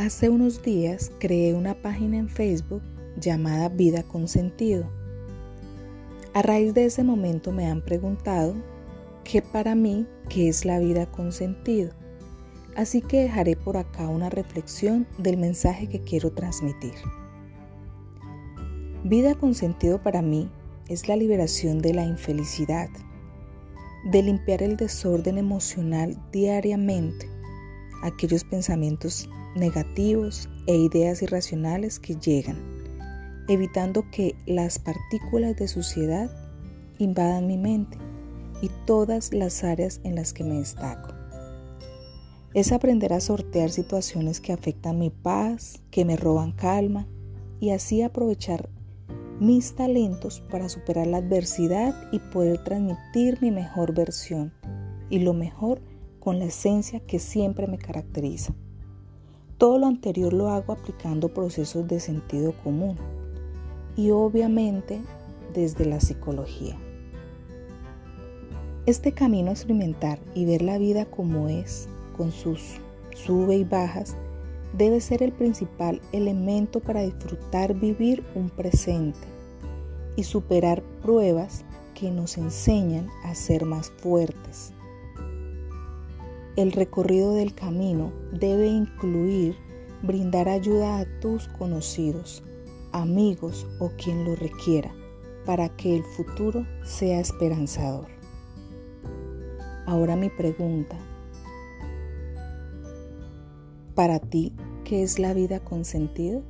Hace unos días creé una página en Facebook llamada Vida con Sentido. A raíz de ese momento me han preguntado qué para mí qué es la vida con sentido. Así que dejaré por acá una reflexión del mensaje que quiero transmitir. Vida con sentido para mí es la liberación de la infelicidad, de limpiar el desorden emocional diariamente, aquellos pensamientos negativos e ideas irracionales que llegan, evitando que las partículas de suciedad invadan mi mente y todas las áreas en las que me destaco. Es aprender a sortear situaciones que afectan mi paz, que me roban calma y así aprovechar mis talentos para superar la adversidad y poder transmitir mi mejor versión y lo mejor con la esencia que siempre me caracteriza. Todo lo anterior lo hago aplicando procesos de sentido común y obviamente desde la psicología. Este camino a experimentar y ver la vida como es, con sus sube y bajas, debe ser el principal elemento para disfrutar vivir un presente y superar pruebas que nos enseñan a ser más fuertes. El recorrido del camino debe incluir brindar ayuda a tus conocidos, amigos o quien lo requiera para que el futuro sea esperanzador. Ahora mi pregunta, para ti, ¿qué es la vida con sentido?